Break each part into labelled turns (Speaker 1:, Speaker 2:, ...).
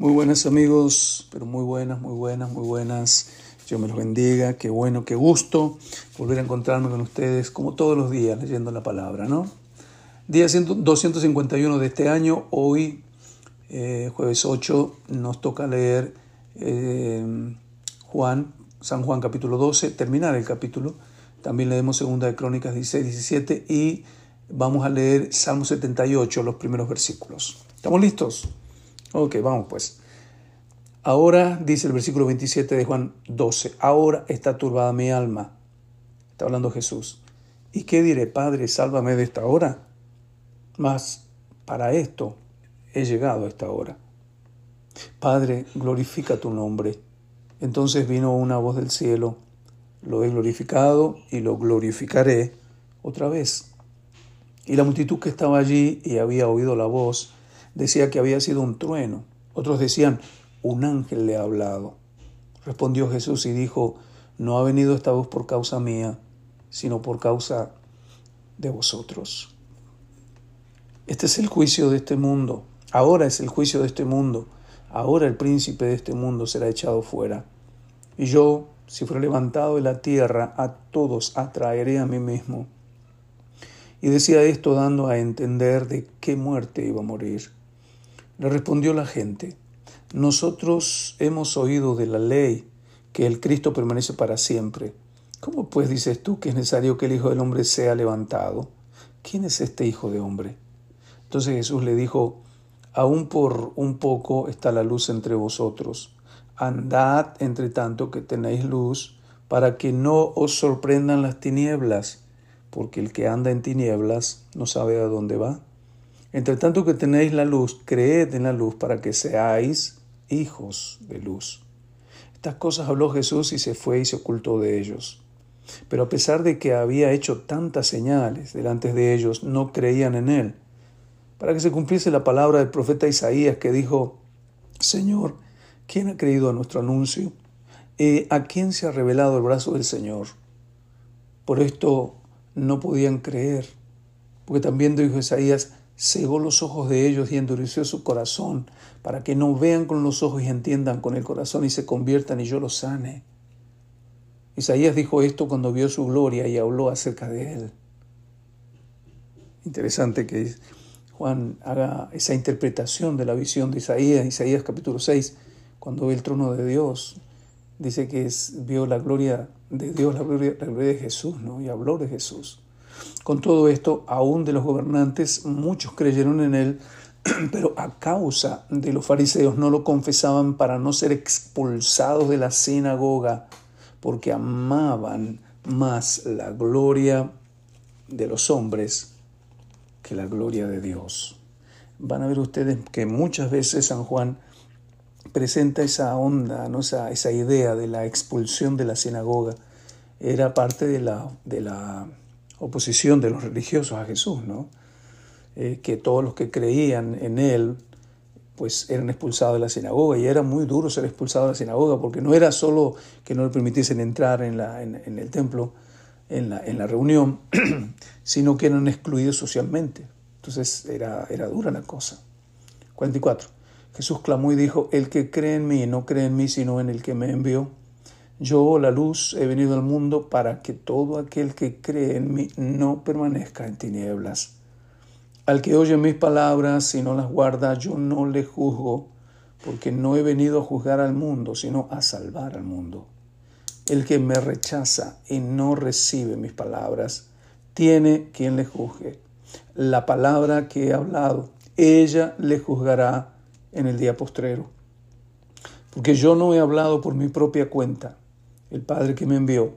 Speaker 1: Muy buenas amigos, pero muy buenas, muy buenas, muy buenas. Dios me los bendiga, qué bueno, qué gusto volver a encontrarme con ustedes como todos los días leyendo la palabra, ¿no? Día 251 de este año, hoy, eh, jueves 8, nos toca leer eh, Juan, San Juan capítulo 12, terminar el capítulo. También leemos Segunda de Crónicas 16, 17 y vamos a leer Salmo 78, los primeros versículos. ¿Estamos listos? Ok, vamos pues. Ahora, dice el versículo 27 de Juan 12, ahora está turbada mi alma. Está hablando Jesús. ¿Y qué diré, Padre, sálvame de esta hora? Mas para esto he llegado a esta hora. Padre, glorifica tu nombre. Entonces vino una voz del cielo, lo he glorificado y lo glorificaré otra vez. Y la multitud que estaba allí y había oído la voz, decía que había sido un trueno. Otros decían, un ángel le ha hablado. Respondió Jesús y dijo, no ha venido esta voz por causa mía, sino por causa de vosotros. Este es el juicio de este mundo. Ahora es el juicio de este mundo. Ahora el príncipe de este mundo será echado fuera. Y yo, si fuera levantado de la tierra, a todos atraeré a mí mismo. Y decía esto dando a entender de qué muerte iba a morir. Le respondió la gente, nosotros hemos oído de la ley que el Cristo permanece para siempre. ¿Cómo pues dices tú que es necesario que el Hijo del Hombre sea levantado? ¿Quién es este Hijo de Hombre? Entonces Jesús le dijo, aún por un poco está la luz entre vosotros. Andad entre tanto que tenéis luz, para que no os sorprendan las tinieblas, porque el que anda en tinieblas no sabe a dónde va. Entre tanto que tenéis la luz, creed en la luz para que seáis hijos de luz. Estas cosas habló Jesús y se fue y se ocultó de ellos. Pero a pesar de que había hecho tantas señales delante de ellos, no creían en él. Para que se cumpliese la palabra del profeta Isaías que dijo, Señor, ¿quién ha creído a nuestro anuncio? ¿Y ¿A quién se ha revelado el brazo del Señor? Por esto no podían creer, porque también dijo Isaías, cegó los ojos de ellos y endureció su corazón, para que no vean con los ojos y entiendan con el corazón y se conviertan y yo los sane. Isaías dijo esto cuando vio su gloria y habló acerca de él. Interesante que Juan haga esa interpretación de la visión de Isaías, Isaías capítulo 6, cuando ve el trono de Dios. Dice que vio la gloria de Dios, la gloria, la gloria de Jesús, ¿no? Y habló de Jesús. Con todo esto, aún de los gobernantes, muchos creyeron en él, pero a causa de los fariseos no lo confesaban para no ser expulsados de la sinagoga, porque amaban más la gloria de los hombres que la gloria de Dios. Van a ver ustedes que muchas veces San Juan presenta esa onda, ¿no? esa, esa idea de la expulsión de la sinagoga. Era parte de la, de la oposición de los religiosos a Jesús, ¿no? Eh, que todos los que creían en él pues eran expulsados de la sinagoga y era muy duro ser expulsado de la sinagoga porque no era solo que no le permitiesen entrar en, la, en, el templo, en la, en la reunión, sino que eran excluidos socialmente. Entonces era, era dura la cosa. 44. Jesús clamó y dijo, el que cree en mí no cree en mí sino en el que me envió. Yo, la luz, he venido al mundo para que todo aquel que cree en mí no permanezca en tinieblas. Al que oye mis palabras y no las guarda, yo no le juzgo, porque no he venido a juzgar al mundo, sino a salvar al mundo. El que me rechaza y no recibe mis palabras, tiene quien le juzgue. La palabra que he hablado, ella le juzgará en el día postrero. Porque yo no he hablado por mi propia cuenta el Padre que me envió,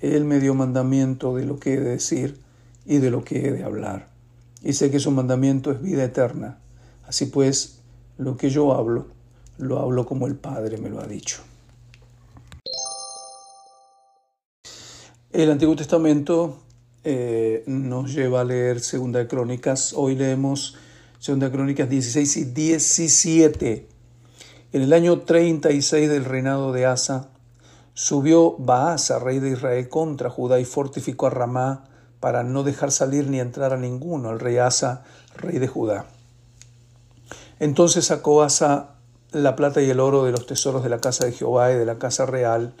Speaker 1: Él me dio mandamiento de lo que he de decir y de lo que he de hablar. Y sé que su mandamiento es vida eterna. Así pues, lo que yo hablo, lo hablo como el Padre me lo ha dicho. El Antiguo Testamento eh, nos lleva a leer Segunda de Crónicas. Hoy leemos Segunda de Crónicas 16 y 17. En el año 36 del reinado de Asa, Subió Baasa, rey de Israel, contra Judá y fortificó a Ramá para no dejar salir ni entrar a ninguno al rey Asa, rey de Judá. Entonces sacó Asa la plata y el oro de los tesoros de la casa de Jehová y de la casa real,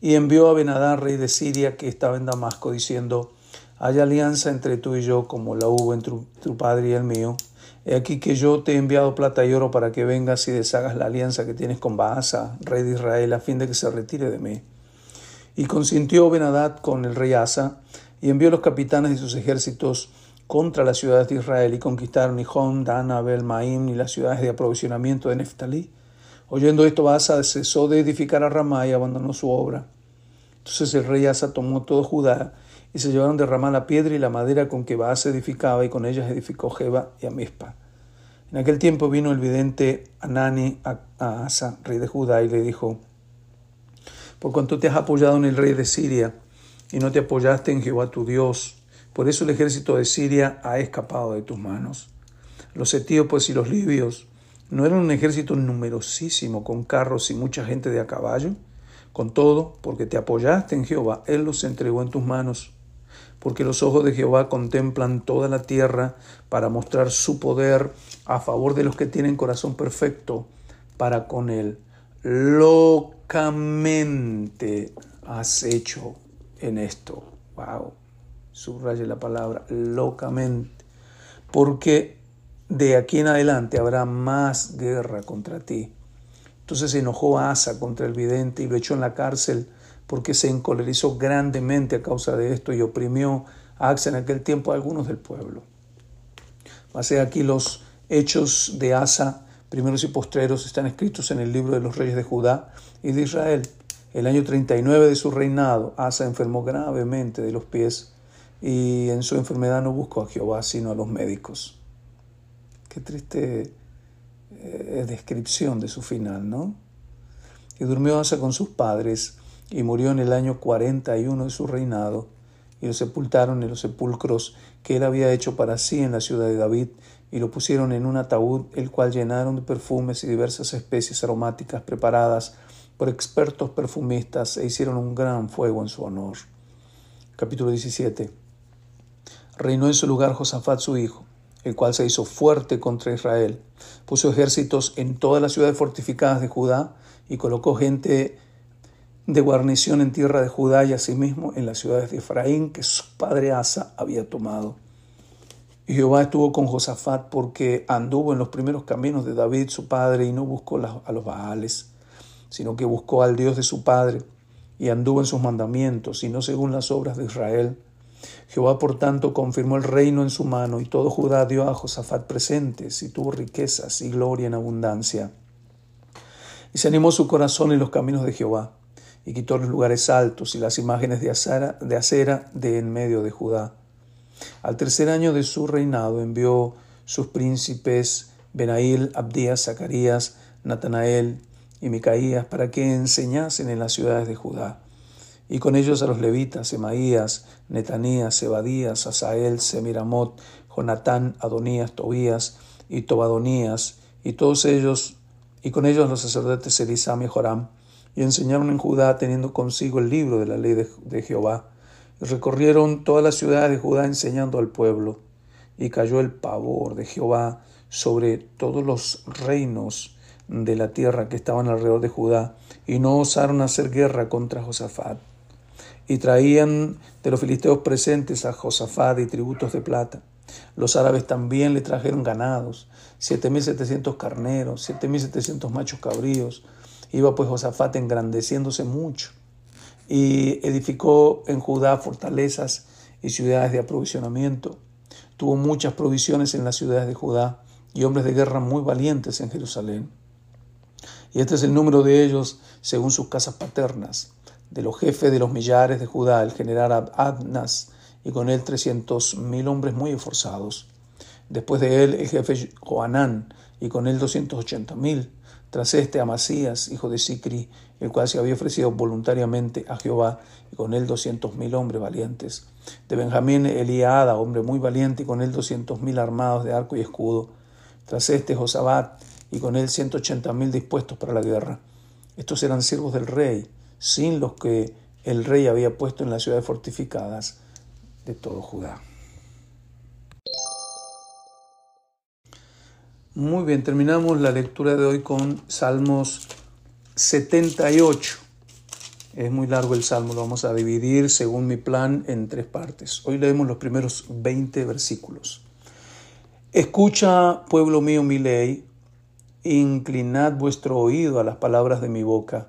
Speaker 1: y envió a Benadán, rey de Siria, que estaba en Damasco, diciendo, hay alianza entre tú y yo, como la hubo entre tu padre y el mío. He aquí que yo te he enviado plata y oro para que vengas y deshagas la alianza que tienes con Baasa, rey de Israel, a fin de que se retire de mí. Y consintió Benadad con el rey Asa, y envió los capitanes de sus ejércitos contra las ciudades de Israel, y conquistaron Nihon, Dan, Abel, Maim, y las ciudades de aprovisionamiento de Neftalí. Oyendo esto, Baasa cesó de edificar a Ramá y abandonó su obra. Entonces el rey Asa tomó todo Judá y se llevaron de Ramá la piedra y la madera con que Baasa edificaba y con ellas edificó Jeba y Amispa. En aquel tiempo vino el vidente Anani a Asa, rey de Judá, y le dijo, por cuanto te has apoyado en el rey de Siria y no te apoyaste en Jehová tu Dios, por eso el ejército de Siria ha escapado de tus manos. Los etíopes y los libios ¿No era un ejército numerosísimo con carros y mucha gente de a caballo? Con todo, porque te apoyaste en Jehová, Él los entregó en tus manos. Porque los ojos de Jehová contemplan toda la tierra para mostrar su poder a favor de los que tienen corazón perfecto para con Él. Locamente has hecho en esto. Wow. Subraye la palabra, locamente. Porque de aquí en adelante habrá más guerra contra ti. Entonces se enojó Asa contra el vidente y lo echó en la cárcel porque se encolerizó grandemente a causa de esto y oprimió a Asa en aquel tiempo a algunos del pueblo. Pasé aquí los hechos de Asa, primeros y postreros, están escritos en el libro de los reyes de Judá y de Israel. El año 39 de su reinado, Asa enfermó gravemente de los pies y en su enfermedad no buscó a Jehová sino a los médicos. Qué triste eh, descripción de su final, ¿no? Y durmió Asa con sus padres y murió en el año 41 de su reinado y lo sepultaron en los sepulcros que él había hecho para sí en la ciudad de David y lo pusieron en un ataúd el cual llenaron de perfumes y diversas especies aromáticas preparadas por expertos perfumistas e hicieron un gran fuego en su honor. Capítulo 17. Reinó en su lugar Josafat su hijo el cual se hizo fuerte contra Israel. Puso ejércitos en todas las ciudades fortificadas de Judá y colocó gente de guarnición en tierra de Judá y asimismo en las ciudades de Efraín que su padre Asa había tomado. Y Jehová estuvo con Josafat porque anduvo en los primeros caminos de David su padre y no buscó a los Baales, sino que buscó al Dios de su padre y anduvo en sus mandamientos y no según las obras de Israel Jehová, por tanto, confirmó el reino en su mano, y todo Judá dio a Josafat presentes, y tuvo riquezas y gloria en abundancia. Y se animó su corazón en los caminos de Jehová, y quitó los lugares altos y las imágenes de acera de, acera de en medio de Judá. Al tercer año de su reinado envió sus príncipes Benail, Abdías, Zacarías, Natanael y Micaías para que enseñasen en las ciudades de Judá y con ellos a los levitas, Semaías, Netanías, Sebadías, Asael, Semiramot, Jonatán, Adonías, Tobías y Tobadonías, y todos ellos, y con ellos los sacerdotes Elisam y Joram, y enseñaron en Judá teniendo consigo el libro de la ley de, Jehová, y recorrieron todas las ciudades de Judá enseñando al pueblo, y cayó el pavor de Jehová sobre todos los reinos de la tierra que estaban alrededor de Judá, y no osaron hacer guerra contra Josafat y traían de los filisteos presentes a Josafat y tributos de plata. Los árabes también le trajeron ganados, siete mil setecientos carneros, siete mil setecientos machos cabríos. Iba pues Josafat engrandeciéndose mucho y edificó en Judá fortalezas y ciudades de aprovisionamiento. Tuvo muchas provisiones en las ciudades de Judá y hombres de guerra muy valientes en Jerusalén. Y este es el número de ellos según sus casas paternas de los jefes de los millares de Judá, el general Adnas, y con él trescientos mil hombres muy esforzados. Después de él el jefe Joanán, y con él doscientos ochenta mil. Tras este Amasías, hijo de Sicri, el cual se había ofrecido voluntariamente a Jehová, y con él doscientos mil hombres valientes. De Benjamín Eliada, hombre muy valiente, y con él doscientos mil armados de arco y escudo. Tras este Josabat, y con él ciento ochenta mil dispuestos para la guerra. Estos eran siervos del rey, sin los que el rey había puesto en las ciudades fortificadas de todo Judá. Muy bien, terminamos la lectura de hoy con Salmos 78. Es muy largo el salmo, lo vamos a dividir según mi plan en tres partes. Hoy leemos los primeros 20 versículos. Escucha, pueblo mío, mi ley, inclinad vuestro oído a las palabras de mi boca.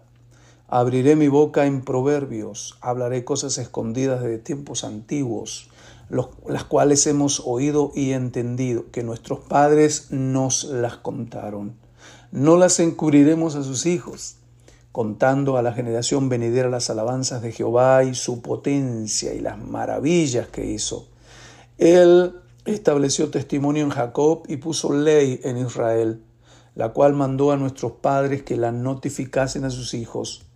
Speaker 1: Abriré mi boca en proverbios, hablaré cosas escondidas de tiempos antiguos las cuales hemos oído y entendido, que nuestros padres nos las contaron. No las encubriremos a sus hijos, contando a la generación venidera las alabanzas de Jehová y su potencia y las maravillas que hizo. Él estableció testimonio en Jacob y puso ley en Israel, la cual mandó a nuestros padres que la notificasen a sus hijos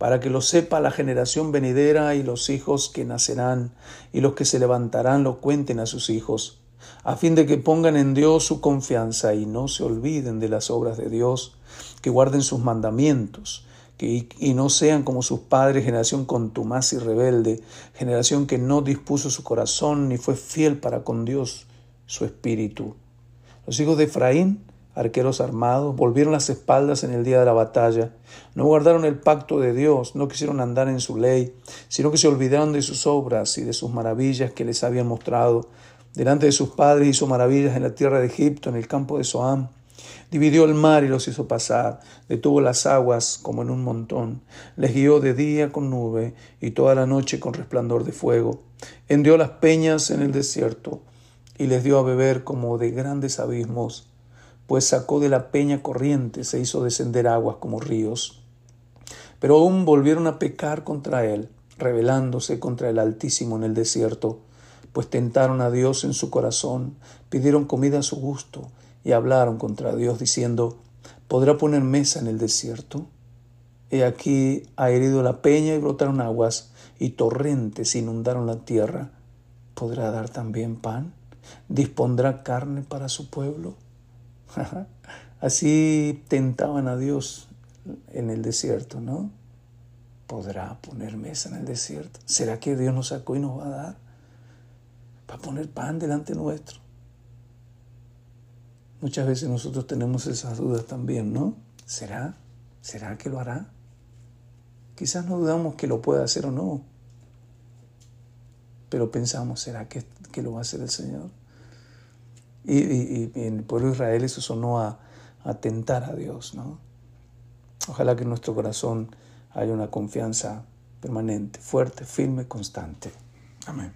Speaker 1: para que lo sepa la generación venidera y los hijos que nacerán, y los que se levantarán lo cuenten a sus hijos, a fin de que pongan en Dios su confianza y no se olviden de las obras de Dios, que guarden sus mandamientos, y no sean como sus padres, generación contumaz y rebelde, generación que no dispuso su corazón ni fue fiel para con Dios su espíritu. Los hijos de Efraín arqueros armados, volvieron las espaldas en el día de la batalla, no guardaron el pacto de Dios, no quisieron andar en su ley, sino que se olvidaron de sus obras y de sus maravillas que les habían mostrado. Delante de sus padres hizo maravillas en la tierra de Egipto, en el campo de Soam. Dividió el mar y los hizo pasar, detuvo las aguas como en un montón, les guió de día con nube y toda la noche con resplandor de fuego. Hendió las peñas en el desierto y les dio a beber como de grandes abismos pues sacó de la peña corriente, se hizo descender aguas como ríos. Pero aún volvieron a pecar contra él, rebelándose contra el Altísimo en el desierto, pues tentaron a Dios en su corazón, pidieron comida a su gusto y hablaron contra Dios diciendo, ¿podrá poner mesa en el desierto? He aquí ha herido la peña y brotaron aguas, y torrentes inundaron la tierra. ¿Podrá dar también pan? ¿Dispondrá carne para su pueblo? Así tentaban a Dios en el desierto, ¿no? ¿Podrá poner mesa en el desierto? ¿Será que Dios nos sacó y nos va a dar? Para poner pan delante nuestro. Muchas veces nosotros tenemos esas dudas también, ¿no? ¿Será? ¿Será que lo hará? Quizás no dudamos que lo pueda hacer o no, pero pensamos, ¿será que, que lo va a hacer el Señor? Y, en el pueblo de Israel eso sonó a, a tentar a Dios, ¿no? Ojalá que en nuestro corazón haya una confianza permanente, fuerte, firme, constante. Amén.